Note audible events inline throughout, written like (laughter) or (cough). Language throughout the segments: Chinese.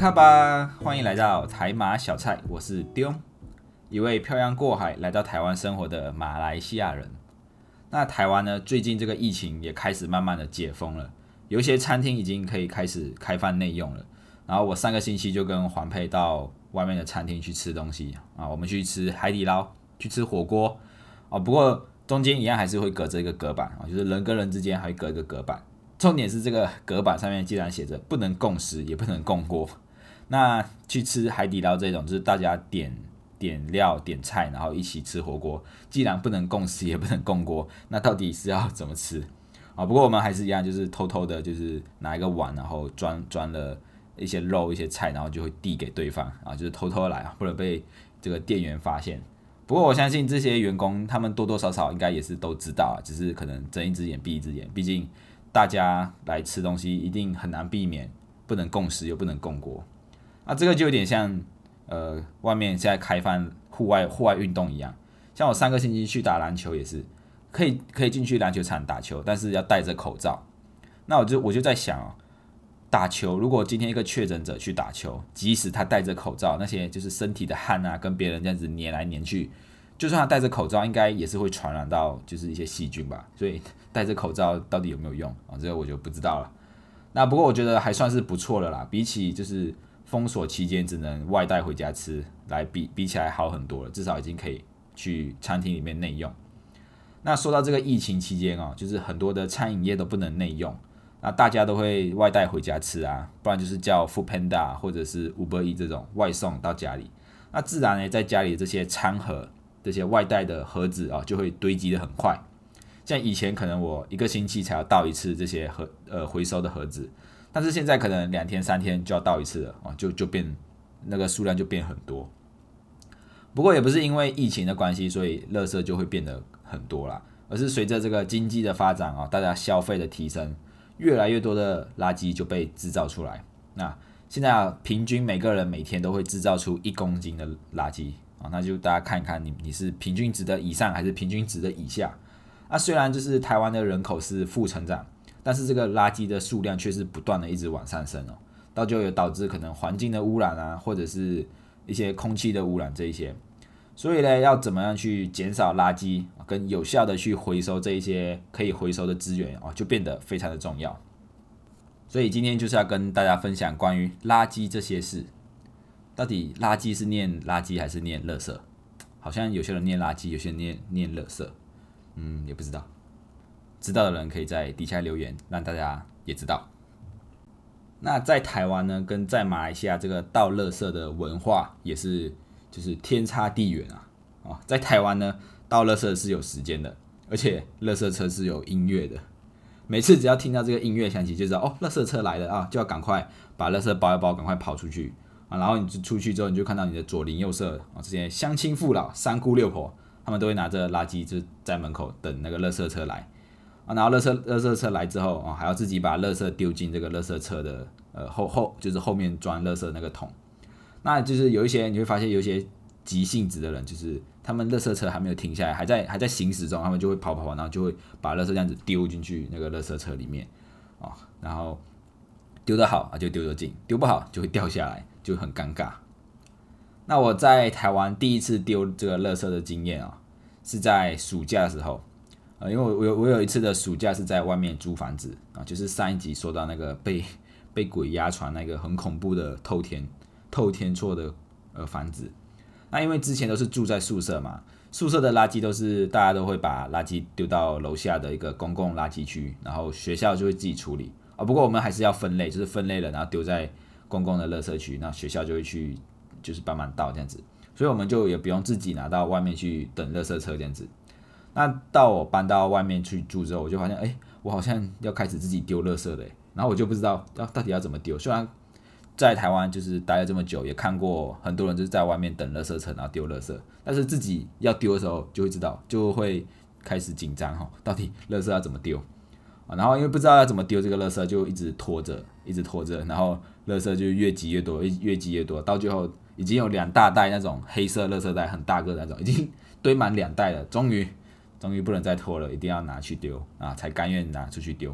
卡吧，欢迎来到台马小菜，我是丢，一位漂洋过海来到台湾生活的马来西亚人。那台湾呢，最近这个疫情也开始慢慢的解封了，有一些餐厅已经可以开始开饭内用了。然后我上个星期就跟黄佩到外面的餐厅去吃东西啊，我们去吃海底捞，去吃火锅哦。不过中间一样还是会隔着一个隔板啊，就是人跟人之间还隔一个隔板。重点是这个隔板上面既然写着不能共食，也不能共锅。那去吃海底捞这种，就是大家点点料、点菜，然后一起吃火锅。既然不能共食，也不能共锅，那到底是要怎么吃啊？不过我们还是一样，就是偷偷的，就是拿一个碗，然后装装了。一些肉、一些菜，然后就会递给对方啊，就是偷偷来啊，或者被这个店员发现。不过我相信这些员工，他们多多少少应该也是都知道啊，只是可能睁一只眼闭一只眼。毕竟大家来吃东西，一定很难避免不能共食又不能共锅。那这个就有点像呃，外面现在开放户外户外运动一样。像我上个星期去打篮球也是，可以可以进去篮球场打球，但是要戴着口罩。那我就我就在想哦。打球，如果今天一个确诊者去打球，即使他戴着口罩，那些就是身体的汗啊，跟别人这样子黏来黏去，就算他戴着口罩，应该也是会传染到就是一些细菌吧。所以 (laughs) 戴着口罩到底有没有用啊？这个我就不知道了。那不过我觉得还算是不错的啦，比起就是封锁期间只能外带回家吃来比比起来好很多了，至少已经可以去餐厅里面内用。那说到这个疫情期间哦，就是很多的餐饮业都不能内用。那大家都会外带回家吃啊，不然就是叫 Food Panda 或者是 Uber E 这种外送到家里。那自然呢，在家里这些餐盒、这些外带的盒子啊，就会堆积的很快。像以前可能我一个星期才要倒一次这些盒呃回收的盒子，但是现在可能两天三天就要倒一次了啊，就就变那个数量就变很多。不过也不是因为疫情的关系，所以垃圾就会变得很多啦，而是随着这个经济的发展啊，大家消费的提升。越来越多的垃圾就被制造出来。那现在啊，平均每个人每天都会制造出一公斤的垃圾啊，那就大家看一看你你是平均值的以上还是平均值的以下？那虽然就是台湾的人口是负成长，但是这个垃圾的数量却是不断的一直往上升哦，到就有导致可能环境的污染啊，或者是一些空气的污染这一些。所以呢，要怎么样去减少垃圾，跟有效的去回收这一些可以回收的资源哦，就变得非常的重要。所以今天就是要跟大家分享关于垃圾这些事。到底垃圾是念垃圾还是念垃圾？好像有些人念垃圾，有些人念念垃圾。嗯，也不知道。知道的人可以在底下留言，让大家也知道。那在台湾呢，跟在马来西亚这个倒垃圾的文化也是。就是天差地远啊！啊，在台湾呢，倒垃圾是有时间的，而且垃圾车是有音乐的。每次只要听到这个音乐响起，就知道哦，垃圾车来了啊，就要赶快把垃圾包一包，赶快跑出去啊。然后你就出去之后，你就看到你的左邻右舍啊，这些乡亲父老、三姑六婆，他们都会拿着垃圾就在门口等那个垃圾车来啊。然后垃圾垃圾车来之后啊，还要自己把垃圾丢进这个垃圾车的呃后后，就是后面装垃圾那个桶。那就是有一些你会发现有一些急性子的人，就是他们垃圾车还没有停下来，还在还在行驶中，他们就会跑跑跑，然后就会把垃圾这样子丢进去那个垃圾车里面啊，然后丢得好啊就丢得进，丢不好就会掉下来，就很尴尬。那我在台湾第一次丢这个垃圾的经验啊，是在暑假的时候啊，因为我我有我有一次的暑假是在外面租房子啊，就是上一集说到那个被被鬼压床那个很恐怖的透天。透天厝的呃房子，那因为之前都是住在宿舍嘛，宿舍的垃圾都是大家都会把垃圾丢到楼下的一个公共垃圾区，然后学校就会自己处理啊。不过我们还是要分类，就是分类了，然后丢在公共的垃圾区，那学校就会去就是帮忙倒这样子，所以我们就也不用自己拿到外面去等垃圾车这样子。那到我搬到外面去住之后，我就发现，哎，我好像要开始自己丢垃圾了，然后我就不知道要到底要怎么丢，虽然。在台湾就是待了这么久，也看过很多人就是在外面等垃圾车，然后丢垃圾。但是自己要丢的时候，就会知道，就会开始紧张哈，到底垃圾要怎么丢啊？然后因为不知道要怎么丢这个垃圾，就一直拖着，一直拖着，然后垃圾就越积越多，越积越多，到最后已经有两大袋那种黑色垃圾袋，很大个那种，已经堆满两袋了。终于，终于不能再拖了，一定要拿去丢啊，才甘愿拿出去丢。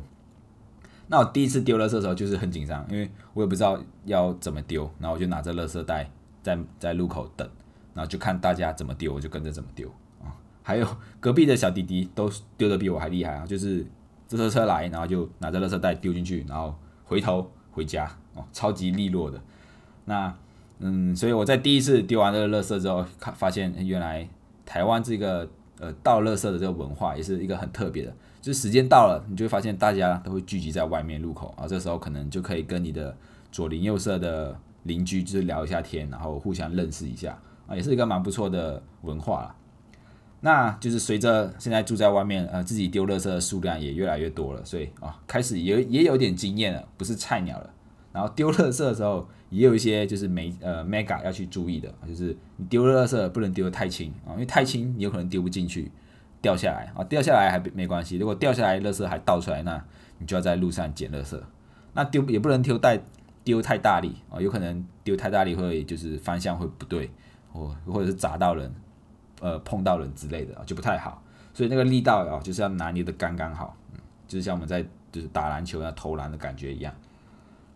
那我第一次丢垃圾的时候就是很紧张，因为我也不知道要怎么丢，然后我就拿着垃圾袋在在路口等，然后就看大家怎么丢，我就跟着怎么丢啊。还有隔壁的小弟弟都丢的比我还厉害啊，就是这车车来，然后就拿着垃圾袋丢进去，然后回头回家哦，超级利落的。那嗯，所以我在第一次丢完这个垃圾之后，看发现原来台湾这个呃倒垃圾的这个文化也是一个很特别的。就是时间到了，你就会发现大家都会聚集在外面路口啊，这时候可能就可以跟你的左邻右舍的邻居就是聊一下天，然后互相认识一下啊，也是一个蛮不错的文化啦。那就是随着现在住在外面，呃，自己丢垃圾的数量也越来越多了，所以啊，开始也也有点经验了，不是菜鸟了。然后丢垃圾的时候，也有一些就是没呃 mega 要去注意的，就是你丢垃圾不能丢的太轻啊，因为太轻你有可能丢不进去。掉下来啊，掉下来还没关系。如果掉下来，垃圾还倒出来，那你就要在路上捡垃圾。那丢也不能丢太丢太大力啊，有可能丢太大力会就是方向会不对，或或者是砸到人，呃碰到人之类的就不太好。所以那个力道啊，就是要拿捏的刚刚好，就是像我们在就是打篮球要投篮的感觉一样。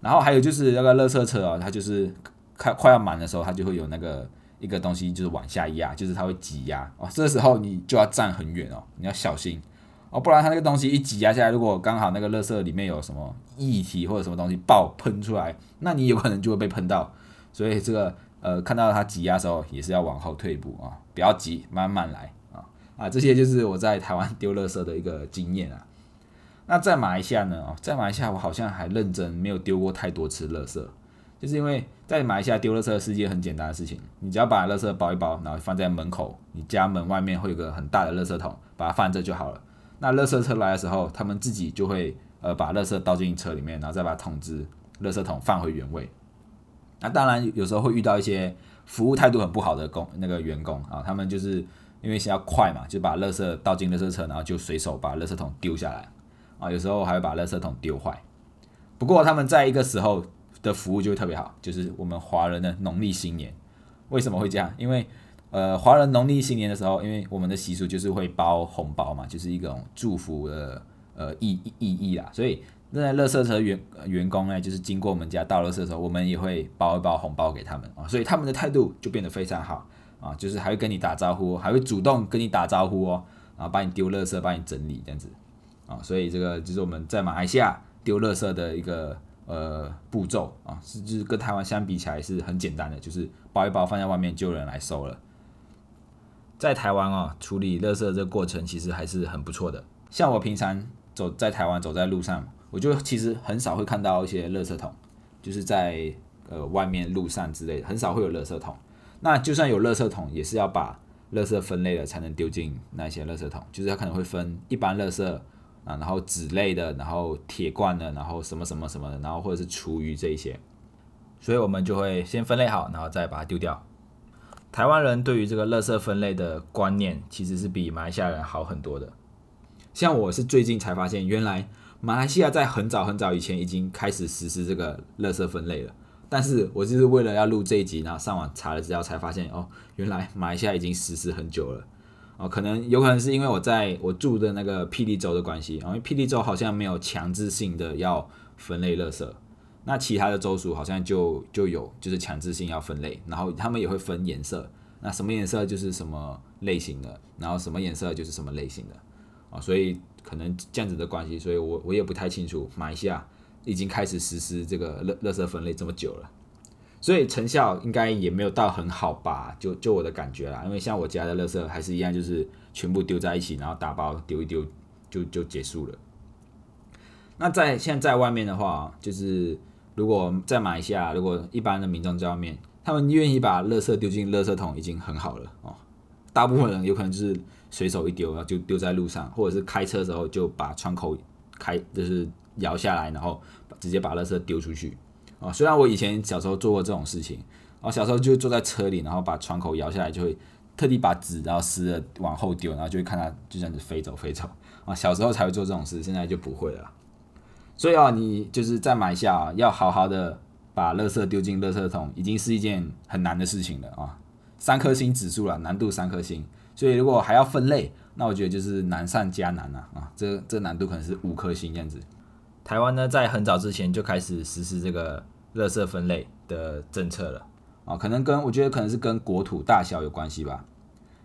然后还有就是那个垃圾车啊，它就是快快要满的时候，它就会有那个。一个东西就是往下压，就是它会挤压哦。这时候你就要站很远哦，你要小心哦，不然它那个东西一挤压下来，如果刚好那个垃圾里面有什么液体或者什么东西爆喷出来，那你有可能就会被喷到。所以这个呃，看到它挤压的时候，也是要往后退一步啊，不要急，慢慢来啊啊。这些就是我在台湾丢垃圾的一个经验啊。那在马来西亚呢？哦，在马来西亚我好像还认真没有丢过太多次垃圾。就是因为在马来西亚丢垃圾是一件很简单的事情，你只要把垃圾包一包，然后放在门口，你家门外面会有个很大的垃圾桶，把它放这就好了。那垃圾车来的时候，他们自己就会呃把垃圾倒进车里面，然后再把桶子、垃圾桶放回原位。那当然有时候会遇到一些服务态度很不好的工那个员工啊，他们就是因为是要快嘛，就把垃圾倒进垃圾车，然后就随手把垃圾桶丢下来啊，有时候还会把垃圾桶丢坏。不过他们在一个时候。的服务就会特别好，就是我们华人的农历新年，为什么会这样？因为呃，华人农历新年的时候，因为我们的习俗就是会包红包嘛，就是一种祝福的呃意意义啦，所以那乐色车员员工呢，就是经过我们家倒乐色的时候，我们也会包一包红包给他们啊，所以他们的态度就变得非常好啊，就是还会跟你打招呼，还会主动跟你打招呼哦，然后帮你丢乐色，帮你整理这样子啊，所以这个就是我们在马来西亚丢垃圾的一个。呃，步骤啊，是就是跟台湾相比起来是很简单的，就是包一包放在外面就有人来收了。在台湾啊，处理垃圾这个过程其实还是很不错的。像我平常走在台湾走在路上，我就其实很少会看到一些垃圾桶，就是在呃外面路上之类的，很少会有垃圾桶。那就算有垃圾桶，也是要把垃圾分类了才能丢进那些垃圾桶，就是它可能会分一般垃圾。然后纸类的，然后铁罐的，然后什么什么什么的，然后或者是厨余这一些，所以我们就会先分类好，然后再把它丢掉。台湾人对于这个垃圾分类的观念，其实是比马来西亚人好很多的。像我是最近才发现，原来马来西亚在很早很早以前已经开始实施这个垃圾分类了。但是我就是为了要录这一集，然后上网查了资料，才发现哦，原来马来西亚已经实施很久了。哦，可能有可能是因为我在我住的那个霹雳州的关系，因为霹雳州好像没有强制性的要分类垃圾，那其他的州属好像就就有，就是强制性要分类，然后他们也会分颜色，那什么颜色就是什么类型的，然后什么颜色就是什么类型的，啊，所以可能这样子的关系，所以我我也不太清楚马来西亚已经开始实施这个垃垃圾分类这么久了。所以成效应该也没有到很好吧，就就我的感觉啦。因为像我家的垃圾还是一样，就是全部丢在一起，然后打包丢一丢就就结束了。那在现在外面的话，就是如果在马来西亚，如果一般的民众在外面，他们愿意把垃圾丢进垃圾桶已经很好了哦。大部分人有可能就是随手一丢，然后就丢在路上，或者是开车的时候就把窗口开，就是摇下来，然后直接把垃圾丢出去。啊，虽然我以前小时候做过这种事情，啊，小时候就坐在车里，然后把窗口摇下来，就会特地把纸然后撕了往后丢，然后就会看它就这样子飞走飞走。啊，小时候才会做这种事，现在就不会了。所以啊，你就是在买下啊要好好的把垃圾丢进垃圾桶，已经是一件很难的事情了啊，三颗星指数了，难度三颗星。所以如果还要分类，那我觉得就是难上加难了啊，这这难度可能是五颗星这样子。台湾呢在很早之前就开始实施这个垃圾分类的政策了。啊，可能跟我觉得可能是跟国土大小有关系吧，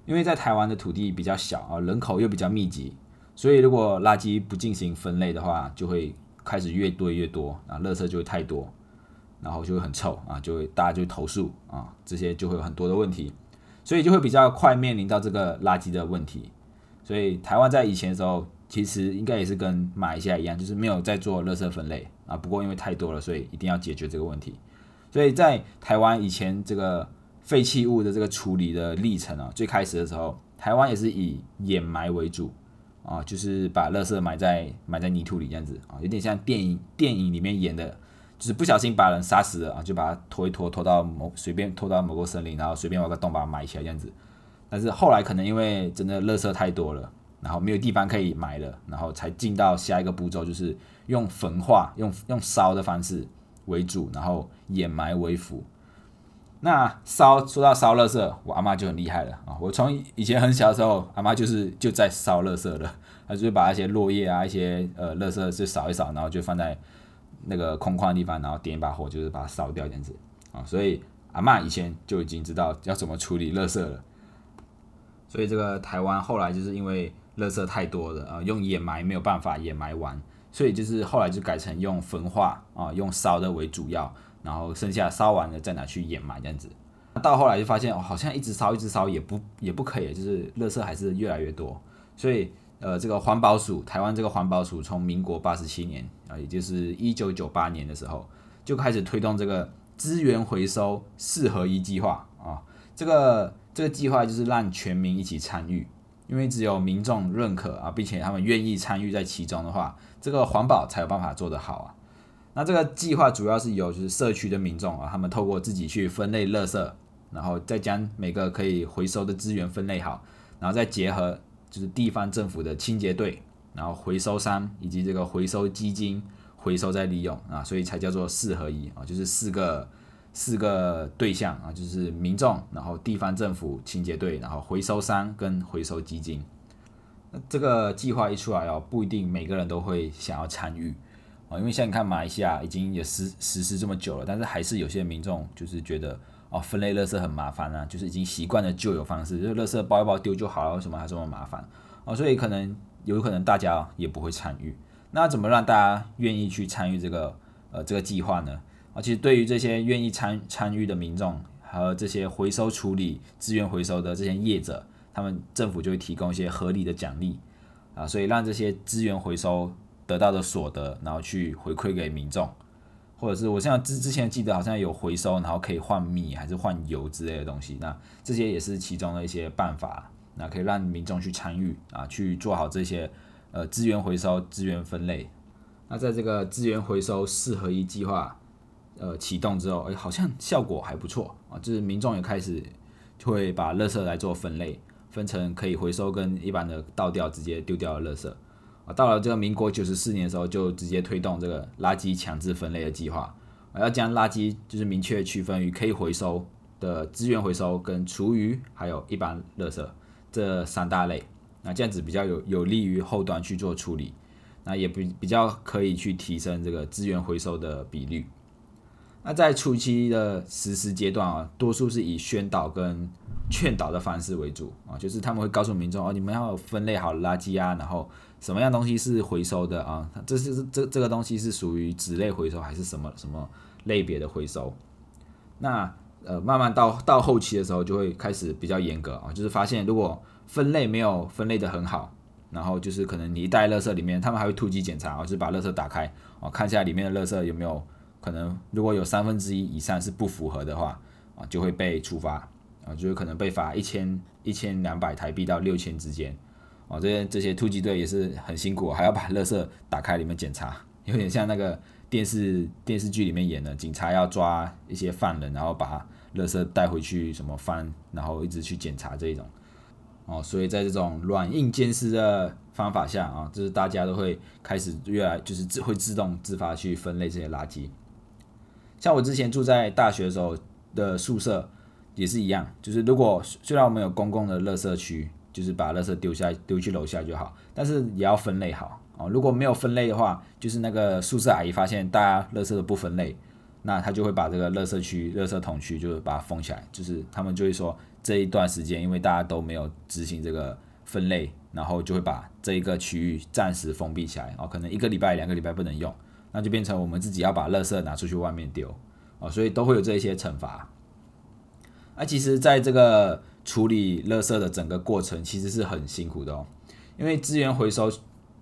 因为在台湾的土地比较小啊，人口又比较密集，所以如果垃圾不进行分类的话，就会开始越堆越多啊，垃圾就会太多，然后就会很臭啊，就会大家就投诉啊，这些就会有很多的问题，所以就会比较快面临到这个垃圾的问题。所以台湾在以前的时候，其实应该也是跟马来西亚一样，就是没有在做垃圾分类啊。不过因为太多了，所以一定要解决这个问题。所以在台湾以前这个废弃物的这个处理的历程啊，最开始的时候，台湾也是以掩埋为主啊，就是把垃圾埋在埋在泥土里这样子啊，有点像电影电影里面演的，就是不小心把人杀死了啊，就把它拖一拖拖到某随便拖到某个森林，然后随便挖个洞把它埋起来这样子。但是后来可能因为真的垃圾太多了，然后没有地方可以埋了，然后才进到下一个步骤，就是用焚化、用用烧的方式为主，然后掩埋为辅。那烧说到烧垃圾，我阿妈就很厉害了啊！我从以前很小的时候，阿妈就是就在烧垃圾了，她就把那些落叶啊、一些呃垃圾就扫一扫，然后就放在那个空旷的地方，然后点一把火，就是把它烧掉这样子啊。所以阿妈以前就已经知道要怎么处理垃圾了。所以这个台湾后来就是因为垃圾太多了啊，用掩埋没有办法掩埋完，所以就是后来就改成用焚化啊，用烧的为主要，然后剩下烧完了再拿去掩埋这样子。到后来就发现哦，好像一直烧一直烧也不也不可以，就是垃圾还是越来越多。所以呃，这个环保署台湾这个环保署从民国八十七年啊，也就是一九九八年的时候就开始推动这个资源回收四合一计划啊，这个。这个计划就是让全民一起参与，因为只有民众认可啊，并且他们愿意参与在其中的话，这个环保才有办法做得好啊。那这个计划主要是由就是社区的民众啊，他们透过自己去分类垃圾，然后再将每个可以回收的资源分类好，然后再结合就是地方政府的清洁队，然后回收商以及这个回收基金回收再利用啊，所以才叫做四合一啊，就是四个。四个对象啊，就是民众，然后地方政府清洁队，然后回收商跟回收基金。那这个计划一出来哦，不一定每个人都会想要参与啊，因为像你看马来西亚已经也实实施这么久了，但是还是有些民众就是觉得哦，分类垃圾很麻烦啊，就是已经习惯了旧有方式，就是垃圾包一包丢就好了，为什么还这么麻烦啊？所以可能有可能大家也不会参与。那怎么让大家愿意去参与这个呃这个计划呢？啊，其实对于这些愿意参参与的民众和这些回收处理资源回收的这些业者，他们政府就会提供一些合理的奖励啊，所以让这些资源回收得到的所得，然后去回馈给民众，或者是我像之之前记得好像有回收，然后可以换米还是换油之类的东西，那这些也是其中的一些办法，那可以让民众去参与啊，去做好这些呃资源回收、资源分类。那在这个资源回收四合一计划。呃，启动之后，哎，好像效果还不错啊，就是民众也开始会把垃圾来做分类，分成可以回收跟一般的倒掉直接丢掉的垃圾啊。到了这个民国九十四年的时候，就直接推动这个垃圾强制分类的计划，要将垃圾就是明确区分于可以回收的资源回收跟厨余还有一般垃圾这三大类，那这样子比较有有利于后端去做处理，那也比比较可以去提升这个资源回收的比率。那在初期的实施阶段啊，多数是以宣导跟劝导的方式为主啊，就是他们会告诉民众哦，你们要分类好垃圾啊，然后什么样东西是回收的啊，这是这这个东西是属于纸类回收还是什么什么类别的回收？那呃，慢慢到到后期的时候就会开始比较严格啊，就是发现如果分类没有分类的很好，然后就是可能你一袋垃圾里面，他们还会突击检查啊，就是把垃圾打开哦，看一下里面的垃圾有没有。可能如果有三分之一以上是不符合的话，啊，就会被处罚，啊，就有可能被罚一千一千两百台币到六千之间，哦，这些这些突击队也是很辛苦，还要把垃圾打开里面检查，有点像那个电视电视剧里面演的，警察要抓一些犯人，然后把垃圾带回去什么翻，然后一直去检查这一种，哦，所以在这种软硬兼施的方法下啊，就是大家都会开始越来就是自会自动自发去分类这些垃圾。像我之前住在大学的时候的宿舍也是一样，就是如果虽然我们有公共的垃圾区，就是把垃圾丢下丢去楼下就好，但是也要分类好哦。如果没有分类的话，就是那个宿舍阿姨发现大家垃圾都不分类，那她就会把这个垃圾区、垃圾桶区就是把它封起来，就是他们就会说这一段时间因为大家都没有执行这个分类，然后就会把这一个区域暂时封闭起来哦，可能一个礼拜、两个礼拜不能用，那就变成我们自己要把垃圾拿出去外面丢哦，所以都会有这一些惩罚。那其实，在这个处理垃圾的整个过程，其实是很辛苦的哦。因为资源回收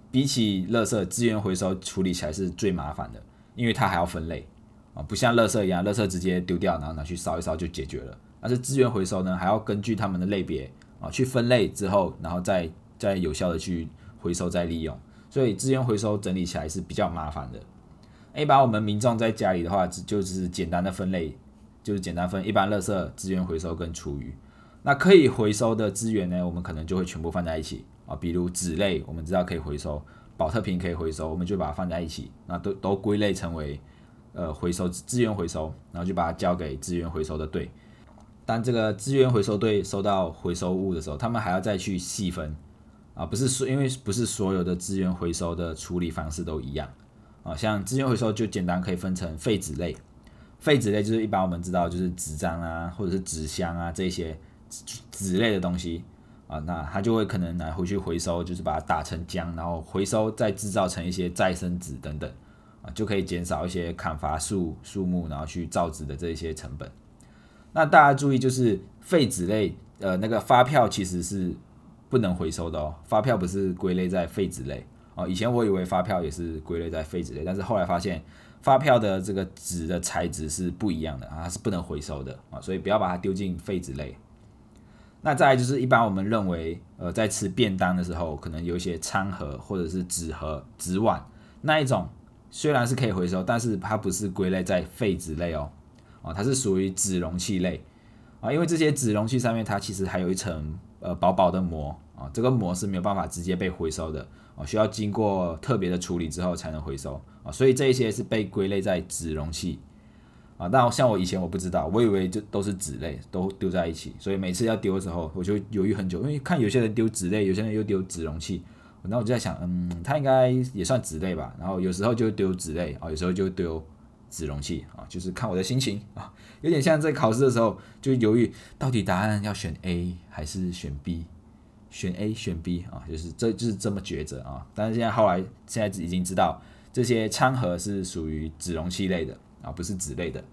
比起垃圾，资源回收处理起来是最麻烦的，因为它还要分类啊，不像垃圾一样，垃圾直接丢掉，然后拿去烧一烧就解决了。但是资源回收呢，还要根据他们的类别啊去分类之后，然后再再有效的去回收再利用，所以资源回收整理起来是比较麻烦的。一般我们民众在家里的话，只就是简单的分类。就是简单分一般垃圾资源回收跟厨余，那可以回收的资源呢，我们可能就会全部放在一起啊，比如纸类，我们知道可以回收，保特瓶可以回收，我们就把它放在一起，那都都归类成为呃回收资源回收，然后就把它交给资源回收的队。当这个资源回收队收到回收物的时候，他们还要再去细分啊，不是说因为不是所有的资源回收的处理方式都一样啊，像资源回收就简单可以分成废纸类。废纸类就是一般我们知道就是纸张啊，或者是纸箱啊这些纸类的东西啊，那它就会可能拿回去回收，就是把它打成浆，然后回收再制造成一些再生纸等等啊，就可以减少一些砍伐树树木然后去造纸的这些成本。那大家注意，就是废纸类，呃，那个发票其实是不能回收的哦，发票不是归类在废纸类哦。以前我以为发票也是归类在废纸类，但是后来发现。发票的这个纸的材质是不一样的啊，它是不能回收的啊，所以不要把它丢进废纸类。那再来就是一般我们认为，呃，在吃便当的时候，可能有一些餐盒或者是纸盒、纸碗那一种，虽然是可以回收，但是它不是归类在废纸类哦，哦，它是属于纸容器类啊，因为这些纸容器上面它其实还有一层呃薄薄的膜啊，这个膜是没有办法直接被回收的。啊，需要经过特别的处理之后才能回收啊，所以这一些是被归类在纸容器啊。那像我以前我不知道，我以为就都是纸类，都丢在一起，所以每次要丢的时候，我就犹豫很久，因为看有些人丢纸类，有些人又丢纸容器，然后我就在想，嗯，它应该也算纸类吧。然后有时候就丢纸类啊，有时候就丢纸容器啊，就是看我的心情啊，有点像在考试的时候就犹豫到底答案要选 A 还是选 B。选 A 选 B 啊，就是这就是这么抉择啊。但是现在后来现在已经知道这些餐盒是属于纸容器类的啊，不是纸类的。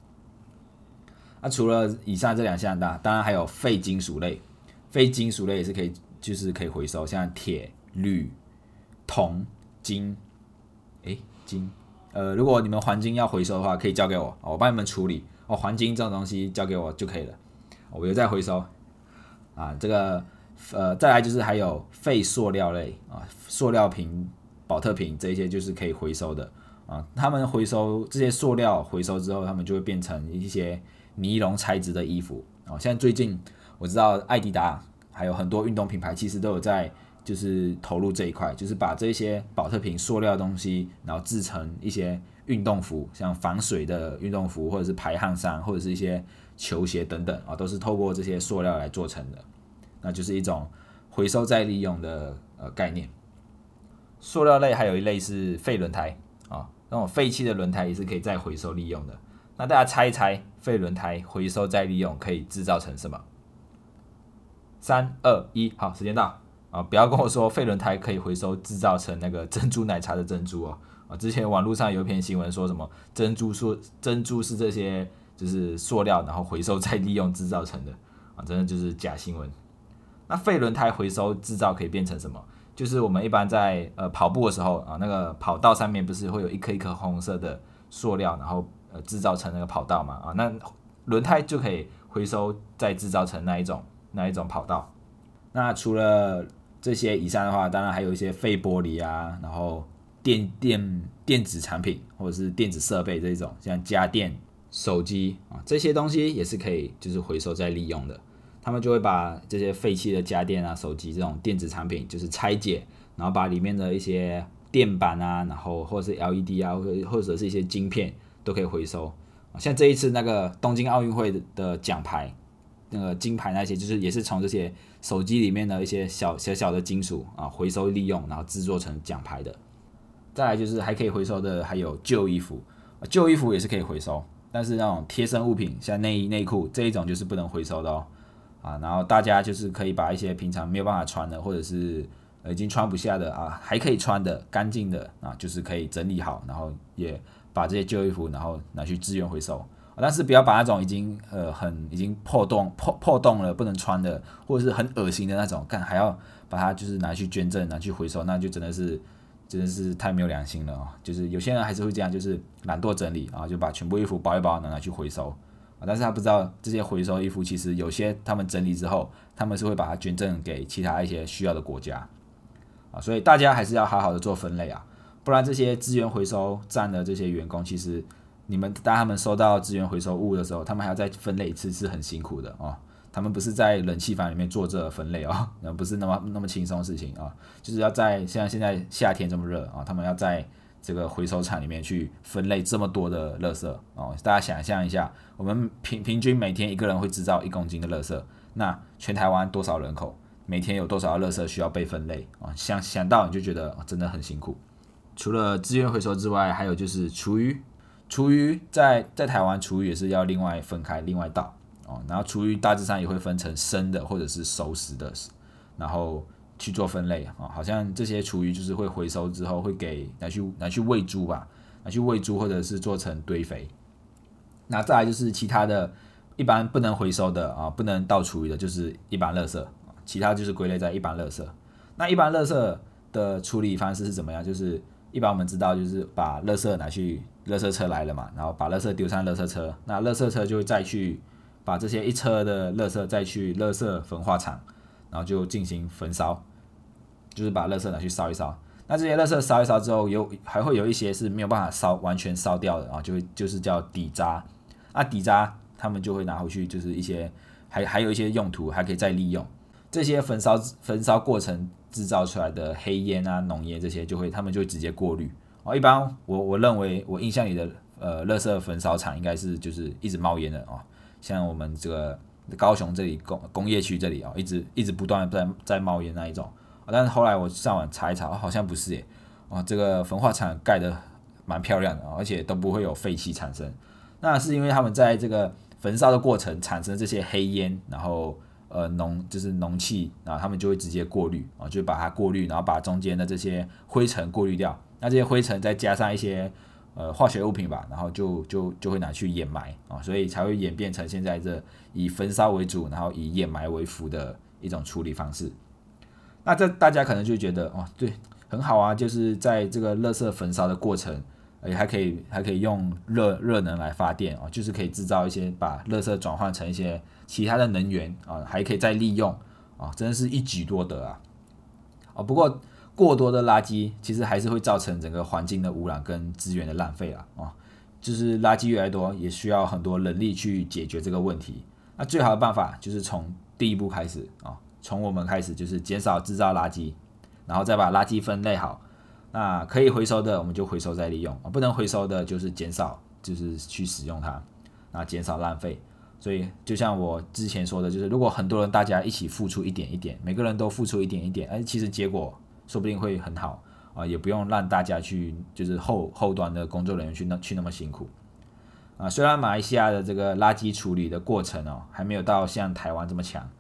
那除了以上这两项，大当然还有废金属类，废金属类也是可以，就是可以回收，像铁、铝、铜、金，诶，金，呃，如果你们黄金要回收的话，可以交给我，我帮你们处理。哦，黄金这种东西交给我就可以了，我有在回收啊，这个。呃，再来就是还有废塑料类啊，塑料瓶、保特瓶这些就是可以回收的啊。他们回收这些塑料回收之后，他们就会变成一些尼龙材质的衣服啊。现在最近我知道艾迪达还有很多运动品牌其实都有在就是投入这一块，就是把这些保特瓶塑料东西，然后制成一些运动服，像防水的运动服，或者是排汗衫，或者是一些球鞋等等啊，都是透过这些塑料来做成的。那就是一种回收再利用的呃概念。塑料类还有一类是废轮胎啊，那种废弃的轮胎也是可以再回收利用的。那大家猜一猜，废轮胎回收再利用可以制造成什么？三二一，好，时间到啊！不要跟我说废轮胎可以回收制造成那个珍珠奶茶的珍珠哦啊！之前网络上有一篇新闻说什么珍珠说珍珠是这些就是塑料，然后回收再利用制造成的啊，真的就是假新闻。那废轮胎回收制造可以变成什么？就是我们一般在呃跑步的时候啊，那个跑道上面不是会有一颗一颗红色的塑料，然后呃制造成那个跑道嘛啊，那轮胎就可以回收再制造成那一种那一种跑道。那除了这些以上的话，当然还有一些废玻璃啊，然后电电电子产品或者是电子设备这一种，像家电、手机啊这些东西也是可以就是回收再利用的。他们就会把这些废弃的家电啊、手机这种电子产品，就是拆解，然后把里面的一些电板啊，然后或者是 LED 啊，或或者是一些晶片都可以回收。像这一次那个东京奥运会的奖牌，那个金牌那些，就是也是从这些手机里面的一些小小小的金属啊回收利用，然后制作成奖牌的。再来就是还可以回收的，还有旧衣服，旧衣服也是可以回收，但是那种贴身物品，像内衣内裤这一种就是不能回收的哦。啊，然后大家就是可以把一些平常没有办法穿的，或者是已经穿不下的啊，还可以穿的干净的啊，就是可以整理好，然后也把这些旧衣服，然后拿去资源回收。但是不要把那种已经呃很已经破洞破破洞了不能穿的，或者是很恶心的那种，干还要把它就是拿去捐赠拿去回收，那就真的是真的是太没有良心了啊！就是有些人还是会这样，就是懒惰整理啊，就把全部衣服包一包拿拿去回收啊。但是他不知道这些回收衣服其实有些他们整理之后，他们是会把它捐赠给其他一些需要的国家啊。所以大家还是要好好的做分类啊，不然这些资源回收站的这些员工其实。你们当他们收到资源回收物的时候，他们还要再分类一次，是很辛苦的啊。他们不是在冷气房里面做这分类哦，那 (laughs) 不是那么那么轻松的事情啊。就是要在像现在夏天这么热啊，他们要在这个回收厂里面去分类这么多的垃圾哦。大家想象一下，我们平平均每天一个人会制造一公斤的垃圾，那全台湾多少人口，每天有多少垃圾需要被分类啊？想想到你就觉得真的很辛苦。除了资源回收之外，还有就是厨余。厨余在在台湾，厨余也是要另外分开另外倒哦。然后厨余大致上也会分成生的或者是熟食的，然后去做分类啊。好像这些厨余就是会回收之后会给拿去拿去喂猪吧，拿去喂猪或者是做成堆肥。那再来就是其他的一般不能回收的啊，不能倒厨余的，就是一般垃圾其他就是归类在一般垃圾。那一般垃圾的处理方式是怎么样？就是一般我们知道就是把垃圾拿去。垃圾车来了嘛，然后把垃圾丢上垃圾车，那垃圾车就会再去把这些一车的垃圾再去垃圾焚化厂，然后就进行焚烧，就是把垃圾拿去烧一烧。那这些垃圾烧一烧之后，有还会有一些是没有办法烧完全烧掉的啊，就会就是叫底渣。那底渣他们就会拿回去，就是一些还还有一些用途还可以再利用。这些焚烧焚烧过程制造出来的黑烟啊、浓烟这些，就会他们就直接过滤。哦，一般我我认为我印象里的呃，垃圾焚烧厂应该是就是一直冒烟的哦，像我们这个高雄这里工工业区这里哦，一直一直不断在在冒烟那一种。但是后来我上网查一查，好像不是耶，哦，这个焚化厂盖的蛮漂亮的，而且都不会有废气产生。那是因为他们在这个焚烧的过程产生这些黑烟，然后呃浓就是浓气，然后他们就会直接过滤啊，就把它过滤，然后把中间的这些灰尘过滤掉。那这些灰尘再加上一些呃化学物品吧，然后就就就会拿去掩埋啊，所以才会演变成现在这以焚烧为主，然后以掩埋为辅的一种处理方式。那这大家可能就觉得哦，对，很好啊，就是在这个垃圾焚烧的过程，也还可以还可以用热热能来发电啊，就是可以制造一些把热色转换成一些其他的能源啊，还可以再利用啊，真的是一举多得啊！啊，不过。过多的垃圾其实还是会造成整个环境的污染跟资源的浪费啊！啊，就是垃圾越来越多，也需要很多人力去解决这个问题。那最好的办法就是从第一步开始啊，从我们开始就是减少制造垃圾，然后再把垃圾分类好。那可以回收的我们就回收再利用啊，不能回收的就是减少，就是去使用它，那减少浪费。所以就像我之前说的，就是如果很多人大家一起付出一点一点，每个人都付出一点一点，哎，其实结果。说不定会很好啊，也不用让大家去，就是后后端的工作人员去那去那么辛苦啊。虽然马来西亚的这个垃圾处理的过程哦，还没有到像台湾这么强，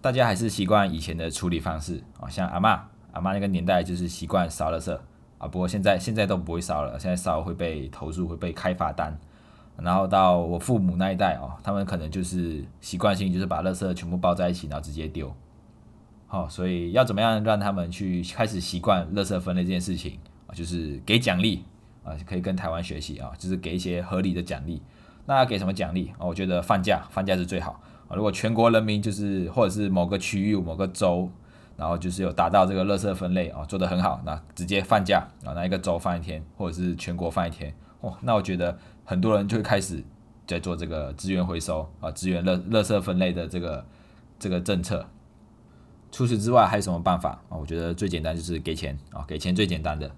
大家还是习惯以前的处理方式啊。像阿妈阿妈那个年代就是习惯烧垃圾啊，不过现在现在都不会烧了，现在烧会被投诉，会被开罚单。然后到我父母那一代哦，他们可能就是习惯性就是把垃圾全部包在一起，然后直接丢。好，所以要怎么样让他们去开始习惯垃圾分类这件事情啊？就是给奖励啊，可以跟台湾学习啊，就是给一些合理的奖励。那给什么奖励啊？我觉得放假，放假是最好啊。如果全国人民就是或者是某个区域、某个州，然后就是有达到这个垃圾分类啊，做得很好，那直接放假啊，那一个州放一天，或者是全国放一天，哇，那我觉得很多人就会开始在做这个资源回收啊，资源垃垃圾分类的这个这个政策。除此之外还有什么办法啊？我觉得最简单就是给钱啊，给钱最简单的。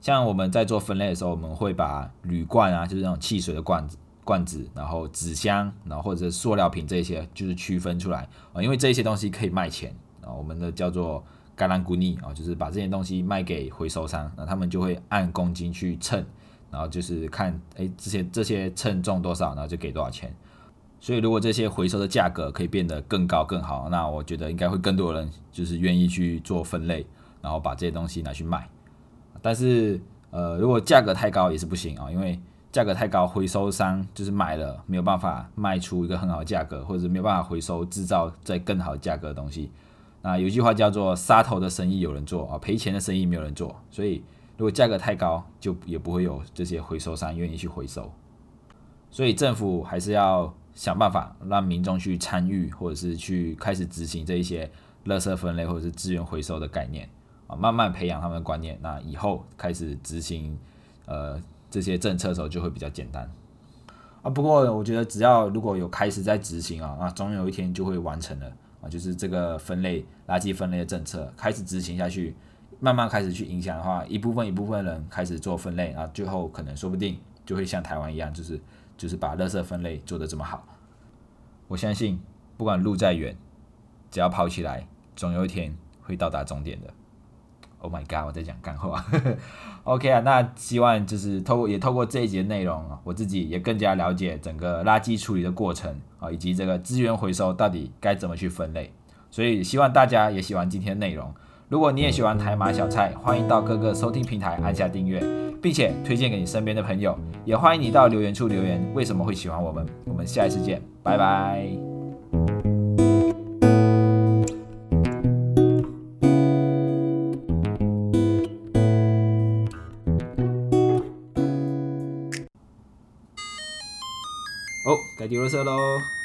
像我们在做分类的时候，我们会把铝罐啊，就是那种汽水的罐子、罐子，然后纸箱，然后或者塑料瓶这些，就是区分出来啊，因为这些东西可以卖钱啊。我们的叫做橄榄骨泥啊，就是把这些东西卖给回收商，那他们就会按公斤去称，然后就是看哎这些这些称重多少，然后就给多少钱。所以如果这些回收的价格可以变得更高更好，那我觉得应该会更多人就是愿意去做分类，然后把这些东西拿去卖。但是呃，如果价格太高也是不行啊，因为价格太高，回收商就是买了没有办法卖出一个很好的价格，或者没有办法回收制造在更好价格的东西。那有句话叫做“杀头的生意有人做啊，赔钱的生意没有人做”。所以如果价格太高，就也不会有这些回收商愿意去回收。所以政府还是要。想办法让民众去参与，或者是去开始执行这一些垃圾分类或者是资源回收的概念啊，慢慢培养他们的观念。那以后开始执行呃这些政策的时候就会比较简单啊。不过我觉得只要如果有开始在执行啊，啊总有一天就会完成了啊。就是这个分类垃圾分类的政策开始执行下去，慢慢开始去影响的话，一部分一部分人开始做分类啊，最后可能说不定就会像台湾一样，就是。就是把垃圾分类做得这么好，我相信不管路再远，只要跑起来，总有一天会到达终点的。Oh my god！我在讲干话。(laughs) OK 啊，那希望就是透过也透过这一节内容，我自己也更加了解整个垃圾处理的过程啊，以及这个资源回收到底该怎么去分类。所以希望大家也喜欢今天的内容。如果你也喜欢台马小菜，欢迎到各个收听平台按下订阅，并且推荐给你身边的朋友。也欢迎你到留言处留言，为什么会喜欢我们？我们下一次见，拜拜。哦，该丢垃圾喽。